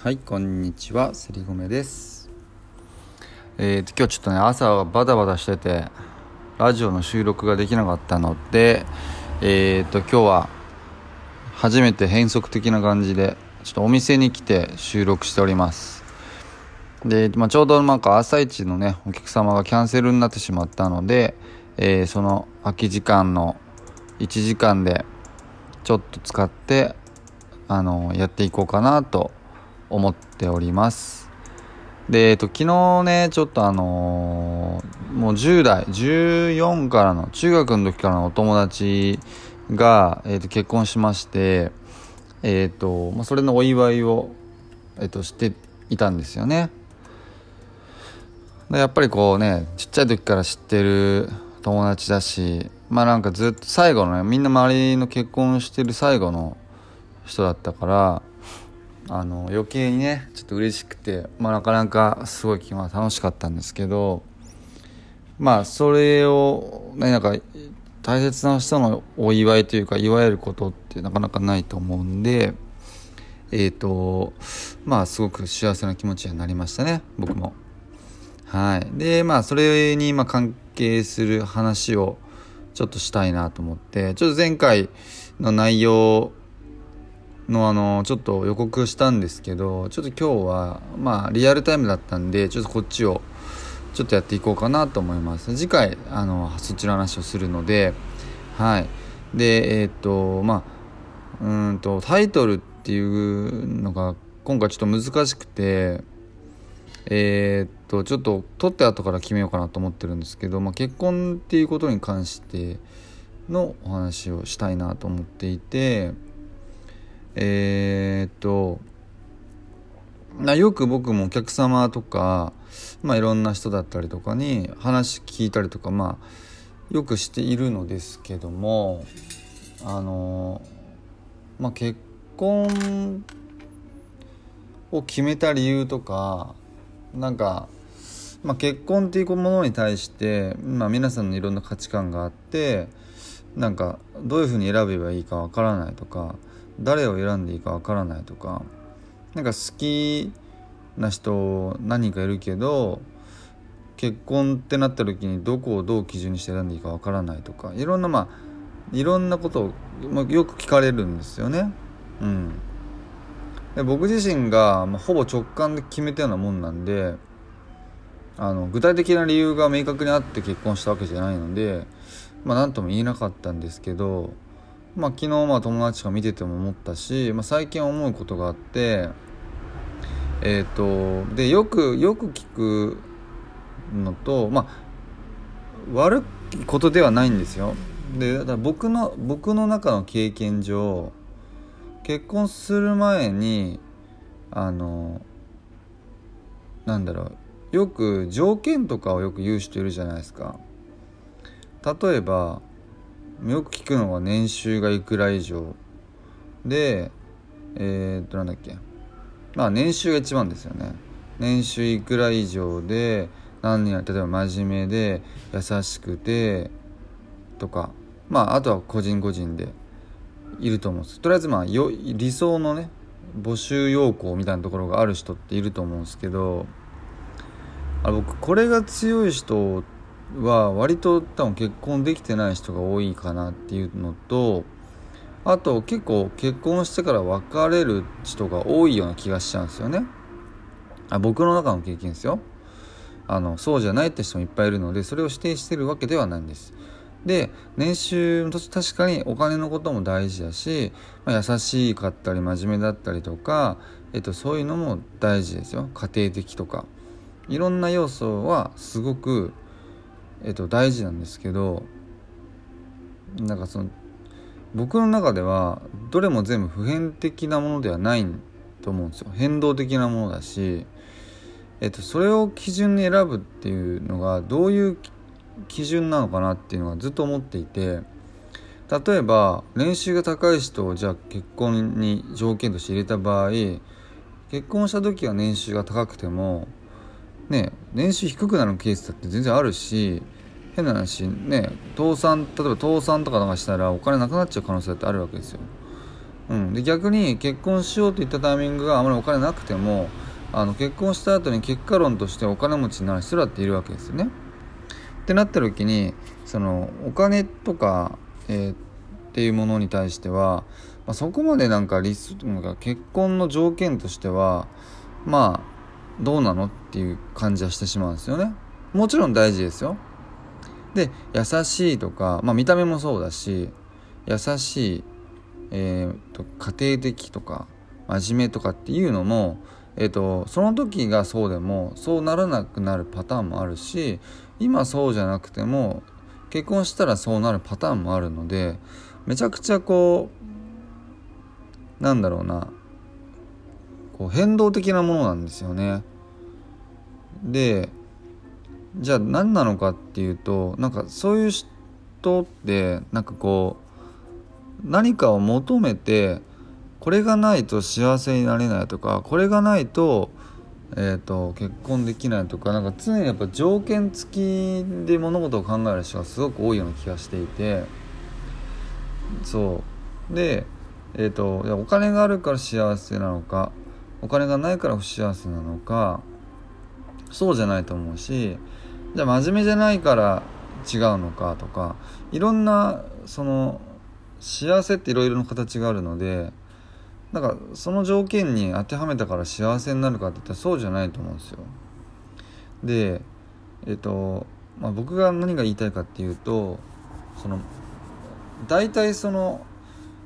はいこんにちは。セリゴメです。えーと今日ちょっとね朝はバタバタしててラジオの収録ができなかったのでえーと今日は初めて変則的な感じでちょっとお店に来て収録しております。で、まあ、ちょうどなんか朝一のねお客様がキャンセルになってしまったので、えーその空き時間の1時間でちょっと使ってあのやっていこうかなと思っております。で、えっと、昨日ねちょっとあのーもう10代14からの中学の時からのお友達が、えっと、結婚しましてえっと、まあ、それのお祝いを、えっと、していたんですよね。でやっぱりこうねちっちゃい時から知ってる友達だしまあなんかずっと最後のねみんな周りの結婚してる最後の人だったからあの余計にねちょっと嬉しくて、まあ、なかなかすごい気は楽しかったんですけどまあそれをねなんか大切な人のお祝いというか祝えることってなかなかないと思うんでえっ、とまあすごく幸せな気持ちになりましたね僕も。はい、でまあそれにま関係する話をちょっとしたいなと思ってちょっと前回の内容のあのちょっと予告したんですけどちょっと今日はまあリアルタイムだったんでちょっとこっちをちょっとやっていこうかなと思います。次回あのそっちの話をするのではい。でえーっとまあうんとタイトルっていうのが今回ちょっと難しくてえーっとちょっと撮って後から決めようかなと思ってるんですけど、まあ、結婚っていうことに関してのお話をしたいなと思っていてえーっとなよく僕もお客様とか、まあ、いろんな人だったりとかに話聞いたりとかまあよくしているのですけどもあのまあ結婚を決めた理由とかなんか、まあ、結婚っていうものに対して、まあ、皆さんのいろんな価値観があってなんかどういうふうに選べばいいかわからないとか誰を選んでいいかわからないとかなんか好きな人何人かいるけど結婚ってなった時にどこをどう基準にして選んでいいかわからないとかいろんなまあいろんなことを、よく聞かれるんですよね。うん、で僕自身が、ま、ほぼ直感で決めたようなもんなんであの具体的な理由が明確にあって結婚したわけじゃないのでまあ何とも言えなかったんですけど、まあ、昨日まあ友達が見てても思ったし、まあ、最近思うことがあってえっ、とでよくよく聞くのとまあ悪いことではないんですよ。でだ僕の僕の中の経験上結婚する前にあのなんだろうよく条件とかをよく言う人いるじゃないですか。例えばよく聞くのは年収がいくら以上。でえー、っとなんだっけ。まあ年収が一番ですよね。年収いくら以上で何人例えば真面目で優しくてとか。まああとは個人個人でいると思うんです。とりあえずまあよ理想のね募集要項みたいなところがある人っていると思うんですけど。あ僕これが強い人は割と多分結婚できてない人が多いかなっていうのとあと結構結婚してから別れる人が多いような気がしちゃうんですよね。あ僕の中の経験ですよ。あのそうじゃないって人もいっぱいいるのでそれを指定してるわけではないんです。で年収と確かにお金のことも大事だし、まあ、優しかったり真面目だったりとか、えっと、そういうのも大事ですよ。家庭的とか。いろんな要素はすごく、えっと、大事なんですけどなんかその僕の中ではどれも全部普遍的なものではないと思うんですよ。変動的なものだし、えっと、それを基準に選ぶっていうのがどういう基準なのかなっていうのはずっと思っていて例えば年収が高い人をじゃあ結婚に条件として入れた場合結婚した時は年収が高くてもね年収低くなるケースだって全然あるし変な話ね倒産例えば倒産とかなんかしたらお金なくなっちゃう可能性ってあるわけですよ。うん、で逆に結婚しようといったタイミングがあまりお金なくてもあの結婚した後に結果論としてお金持ちになる人だっているわけですよね。ってなった時にそのお金とか、えー、っていうものに対しては、まあ、そこまでなんかリスなんか結婚の条件としてはまあどうなのっていう感じはしてしまうんですよね。もちろん大事ですよ。で優しいとか、まあ、見た目もそうだし優しい、えーと、家庭的とか真面目とかっていうのも、えーとその時がそうでもそうならなくなるパターンもあるし今そうじゃなくても結婚したらそうなるパターンもあるのでめちゃくちゃこうなんだろうなこう変動的なものなんですよね。でじゃあ何なのかっていうとなんかそういう人ってなんかこう何かを求めてこれがないと幸せになれないとかこれがないとえーと、結婚できないとかなんか常にやっぱ条件付きで物事を考える人がすごく多いような気がしていてそうで、えーと、とお金があるから幸せなのかお金がないから不幸せなのかそうじゃないと思うしじゃあ真面目じゃないから違うのかとかいろんなその幸せっていろいろな形があるのでなんかその条件に当てはめたから幸せになるかって言ったらそうじゃないと思うんですよ。でえっ、と、まあ、僕が何が言いたいかっていうとその大体その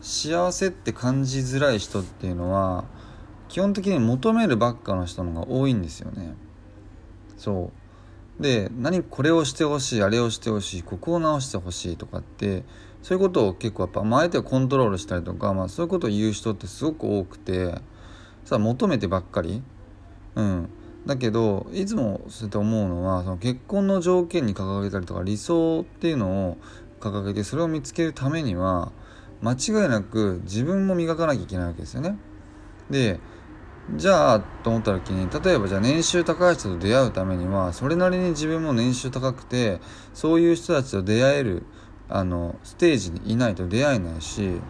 幸せって感じづらい人っていうのは基本的に求めるばっかの人のが多いんですよね。そうで何これをしてほしいあれをしてほしいここを直してほしいとかってそういうことを結構やっぱ、まあ、相手をコントロールしたりとか、まあ、そういうことを言う人ってすごく多くてさあ求めてばっかりうんだけどいつもそうやって思うのはその結婚の条件に掲げたりとか理想っていうのを掲げてそれを見つけるためには間違いなく自分も磨かなきゃいけないわけですよね。でじゃあと思った時に例えばじゃあ年収高い人と出会うためにはそれなりに自分も年収高くてそういう人たちと出会えるあのステージにいないと出会えないし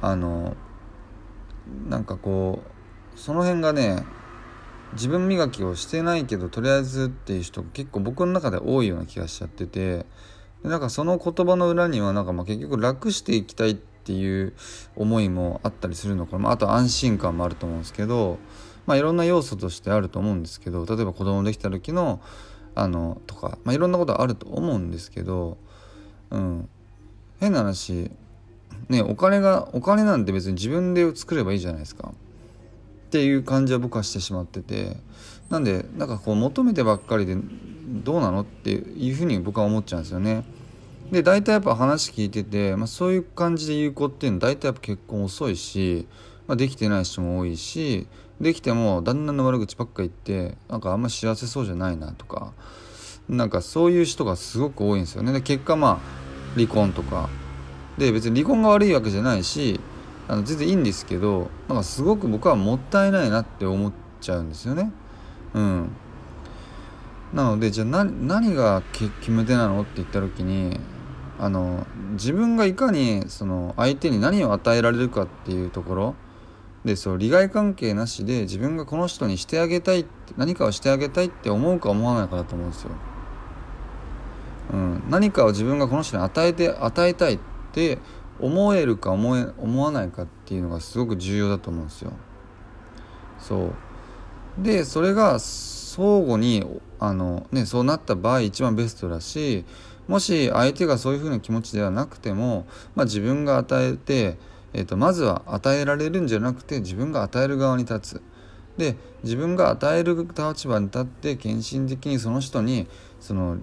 あのなんかこうその辺がね自分磨きをしてないけどとりあえずっていう人結構僕の中で多いような気がしちゃっててでなんかその言葉の裏にはなんかまあ結局楽していきたいってっていう思いもあったりするのかな、まあ、あと安心感もあると思うんですけど、まあ、いろんな要素としてあると思うんですけど例えば子供できた時のあのとか、まあ、いろんなことあると思うんですけどうん。変な話ねお金がお金なんて別に自分で作ればいいじゃないですか。っていう感じは僕はしてしまっててなんでなんかこう求めてばっかりでどうなのっていうふうに僕は思っちゃうんですよね。で大体やっぱ話聞いてて、まあ、そういう感じで言う子っていうのは大体やっぱ結婚遅いし、まあ、できてない人も多いしできても旦那の悪口ばっか言ってなんかあんま幸せそうじゃないなとかなんかそういう人がすごく多いんですよね。で結果まあ離婚とか。で別に離婚が悪いわけじゃないしあの全然いいんですけどなんかすごく僕はもったいないなって思っちゃうんですよね。うん。なのでじゃあ何が決め手なのって言った時にあの自分がいかにその相手に何を与えられるかっていうところでそう利害関係なしで自分がこの人にしてあげたい何かをしてあげたいって思うか思わないかだと思うんですよ。うん、何かを自分がこの人に与えて与えたいって思えるか思え思わないかっていうのがすごく重要だと思うんですよ。そうでそれが相互にあの、ね、そうなった場合一番ベストだしもし相手がそういうふうな気持ちではなくても、まあ、自分が与えて、えーと、まずは与えられるんじゃなくて自分が与える側に立つ。で自分が与える立場に立って献身的にその人にその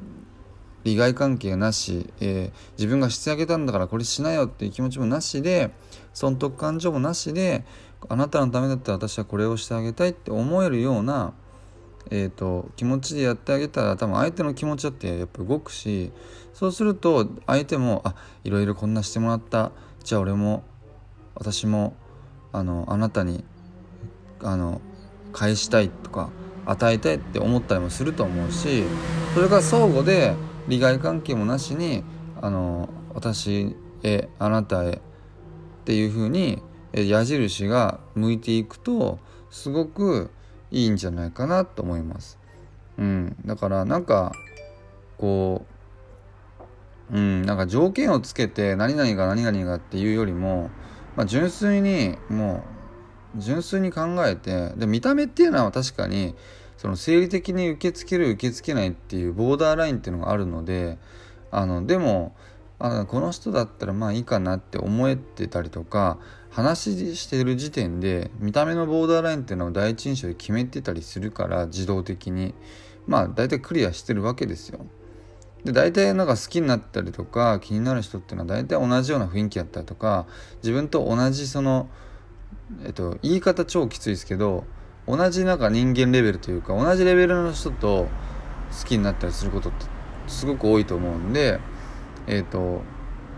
利害関係なし、えー、自分がしてあげたんだからこれしなよっていう気持ちもなしで損得感情もなしであなたのためだったら私はこれをしてあげたいって思えるような、えーと、気持ちでやってあげたら多分相手の気持ちだってやっぱ動くしそうすると相手もあいろいろこんなしてもらった。じゃあ俺も私もあのあなたにあの返したいとか与えたいって思ったりもすると思うしそれが相互で利害関係もなしにあの私へあなたへっていうふうに矢印が向いていくとすごくいいんじゃないかなと思います。うん、だからなんかこう、うん、なんか条件をつけて何々が何々がっていうよりも、まあ、純粋にもう純粋に考えてで見た目っていうのは確かにその生理的に受け付ける受け付けないっていうボーダーラインっていうのがあるのであのでもあこの人だったらまあいいかなって思えてたりとか話してる時点で見た目のボーダーラインっていうのを第一印象で決めてたりするから自動的にまあ大体クリアしてるわけですよ。で大体なんか好きになったりとか気になる人っていうのは大体同じような雰囲気だったりとか自分と同じそのえっと言い方超きついですけど同じなんか人間レベルというか同じレベルの人と好きになったりすることってすごく多いと思うんでえ、ー、と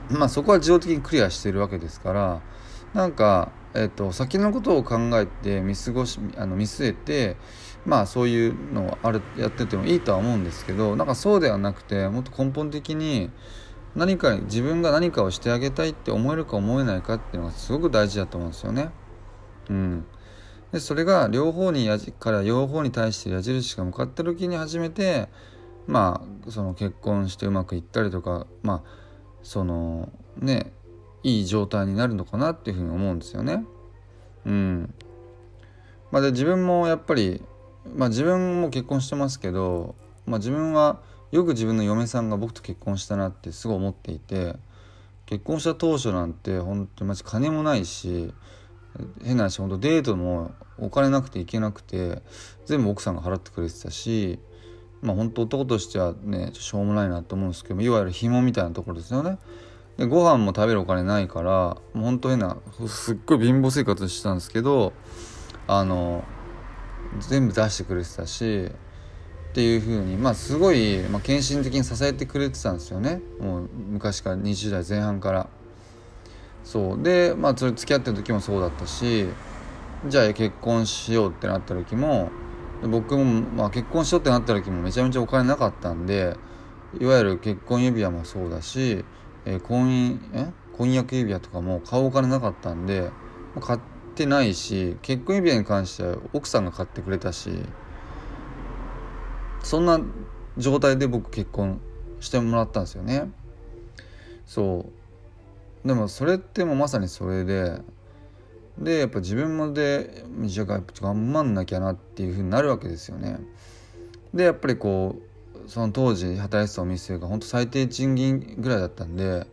まあそこは自動的にクリアしてるわけですからなんか、えーと、先のことを考えて見過ごしあの見据えてまあそういうのをあるやっててもいいとは思うんですけどなんかそうではなくてもっと根本的に何か自分が何かをしてあげたいって思えるか思えないかっていうのがすごく大事だと思うんですよね。うん、でそれが両方にやじから両方に対して矢印が向かった時に初めてまあその結婚してうまくいったりとかまあそのねいい状態になるのかなっていうふうに思うんですよね。うん。まあ、で自分もやっぱり、まあ、自分も結婚してますけど、まあ、自分はよく自分の嫁さんが僕と結婚したなってすごい思っていて結婚した当初なんて本当にマジ金もないし変な話本当デートもお金なくて行けなくて全部奥さんが払ってくれてたしまあ本当男としてはねしょうもないなと思うんですけどいわゆる紐みたいなところですよね。でご飯も食べるお金ないからもう本当変なすっごい貧乏生活してたんですけどあの全部出してくれてたしっていう風にまあすごい、まあ、献身的に支えてくれてたんですよね。もう昔から20代前半から。そう。でまあそれ付き合ってる時もそうだったしじゃあ結婚しようってなった時も僕も、まあ、結婚しようってなった時もめちゃめちゃお金なかったんでいわゆる結婚指輪もそうだし、えー、婚姻え？婚約指輪とかも買うお金なかったんで買ってないし結婚指輪に関しては奥さんが買ってくれたしそんな状態で僕結婚してもらったんですよね。そう。でもそれってもうまさにそれででやっぱ自分もでじゃあ頑張んなきゃなっていうふうになるわけですよね。でやっぱりこうその当時働いてたお店が本当最低賃金ぐらいだったんで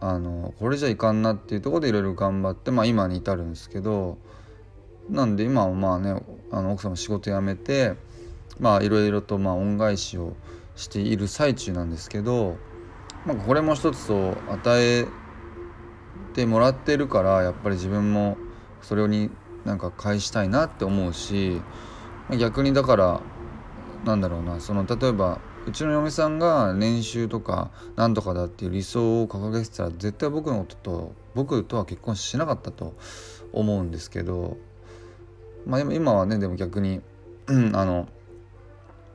あのこれじゃいかんなっていうところでいろいろ頑張って、まあ、今に至るんですけどなんで今はまあねあの奥さんも仕事辞めてまあいろいろとまあ恩返しをしている最中なんですけど、まあ、これも一つと与えてもらってるからやっぱり自分もそれになんか返したいなって思うし逆にだからなんだろうなその例えばうちの嫁さんが年収とかなんとかだっていう理想を掲げてたら絶対僕のことと僕とは結婚しなかったと思うんですけどまあ今はねでも逆に、うん、あの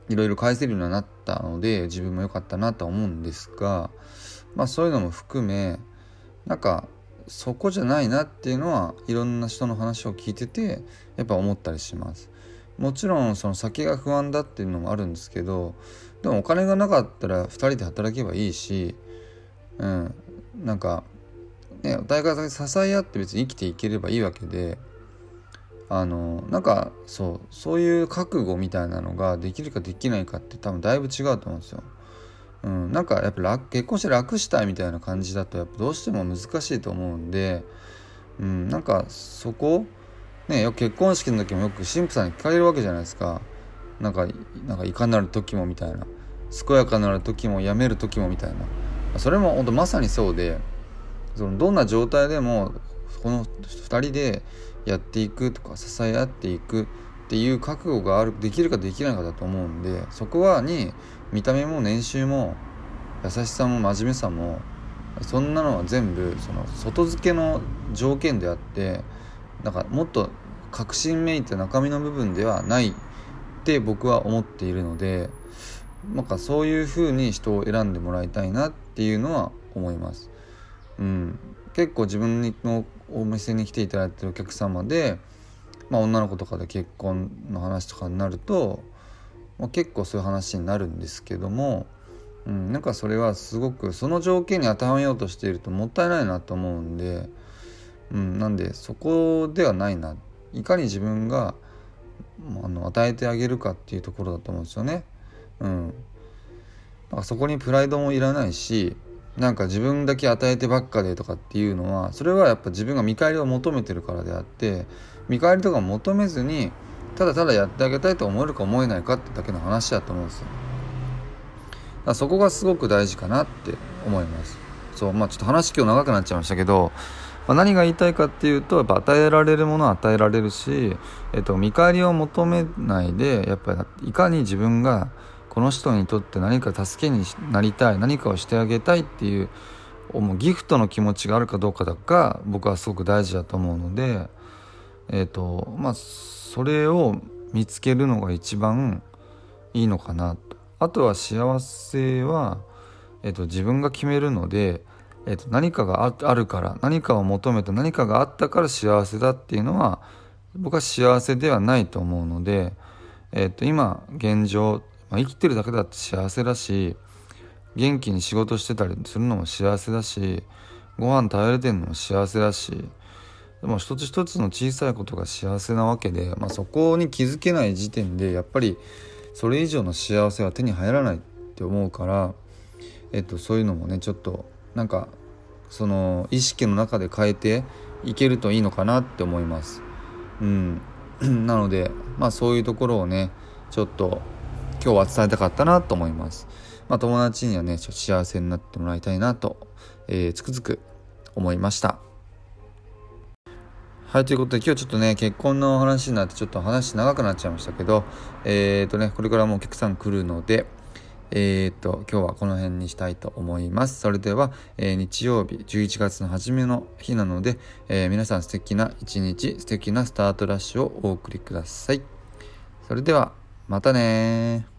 いろいろ返せるようになったので自分も良かったなとは思うんですがまあそういうのも含めなんかそこじゃないなっていうのはいろんな人の話を聞いててやっぱ思ったりしますもちろんその先が不安だっていうのもあるんですけどでもお金がなかったら2人で働けばいいしうんなんかねお互い支え合って別に生きていければいいわけであのなんかそうそういう覚悟みたいなのができるかできないかって多分だいぶ違うと思うんですよ。うん、なんかやっぱ楽結婚して楽したいみたいな感じだとやっぱどうしても難しいと思うんで、うん、なんかそこねよ結婚式の時もよく神父さんに聞かれるわけじゃないですか。なんかなんかいかなる時もみたいな。健やかなる時もやめる時もみたいな。それも本当まさにそうでそのどんな状態でもこの2人でやっていくとか支え合っていくっていう覚悟があるできるかできないかだと思うんでそこはに見た目も年収も優しさも真面目さもそんなのは全部その外付けの条件であってなんかもっと確信めいた中身の部分ではないって僕は思っているのでなんかそういうふうに人を選んでもらいたいなっていうのは思います。うん、結構自分のお店に来ていただいてるお客様で、まあ、女の子とかで結婚の話とかになると、まあ、結構そういう話になるんですけども、うん、なんかそれはすごくその条件に当てはめようとしているともったいないなと思うんで、うん、なんでそこではないないかに自分があの与えてあげるかっていうところだと思うんですよね。うん、だからそこにプライドもいらないしなんか自分だけ与えてばっかでとかっていうのはそれはやっぱ自分が見返りを求めてるからであって見返りとか求めずにただただやってあげたいと思えるか思えないかってだけの話だと思うんですよ。だそこがすごく大事かなって思います。そうまあちょっと話今日長くなっちゃいましたけど、まあ、何が言いたいかっていうとやっぱ与えられるものは与えられるし、えっと、見返りを求めないでやっぱりいかに自分がこの人にとって何か助けになりたい何かをしてあげたいっていうもうギフトの気持ちがあるかどうかだが僕はすごく大事だと思うのでえ、とまあそれを見つけるのが一番いいのかなと。あとは幸せは、えーと、自分が決めるので、えーと、何かがあるから何かを求めて何かがあったから幸せだっていうのは僕は幸せではないと思うので、えーと今現状まあ、生きてるだけだって幸せだし元気に仕事してたりするのも幸せだしご飯食べれてるのも幸せだしでも一つ一つの小さいことが幸せなわけで、まあ、そこに気づけない時点でやっぱりそれ以上の幸せは手に入らないって思うから、えっと、そういうのもねちょっとなんかその意識の中で変えていけるといいのかなって思います。うん、なのでまあそういうところをねちょっと今日は伝えたかったなと思います。まあ、友達にはね、ちょっと幸せになってもらいたいなと、えー、つくづく思いました。はい、ということで今日ちょっとね、結婚の話になってちょっと話長くなっちゃいましたけど、えっ、ー、とね、これからもお客さん来るので、えっ、ー、と、今日はこの辺にしたいと思います。それでは、えー、日曜日11月の初めの日なので、えー、皆さん素敵な一日、素敵なスタートラッシュをお送りください。それでは、またね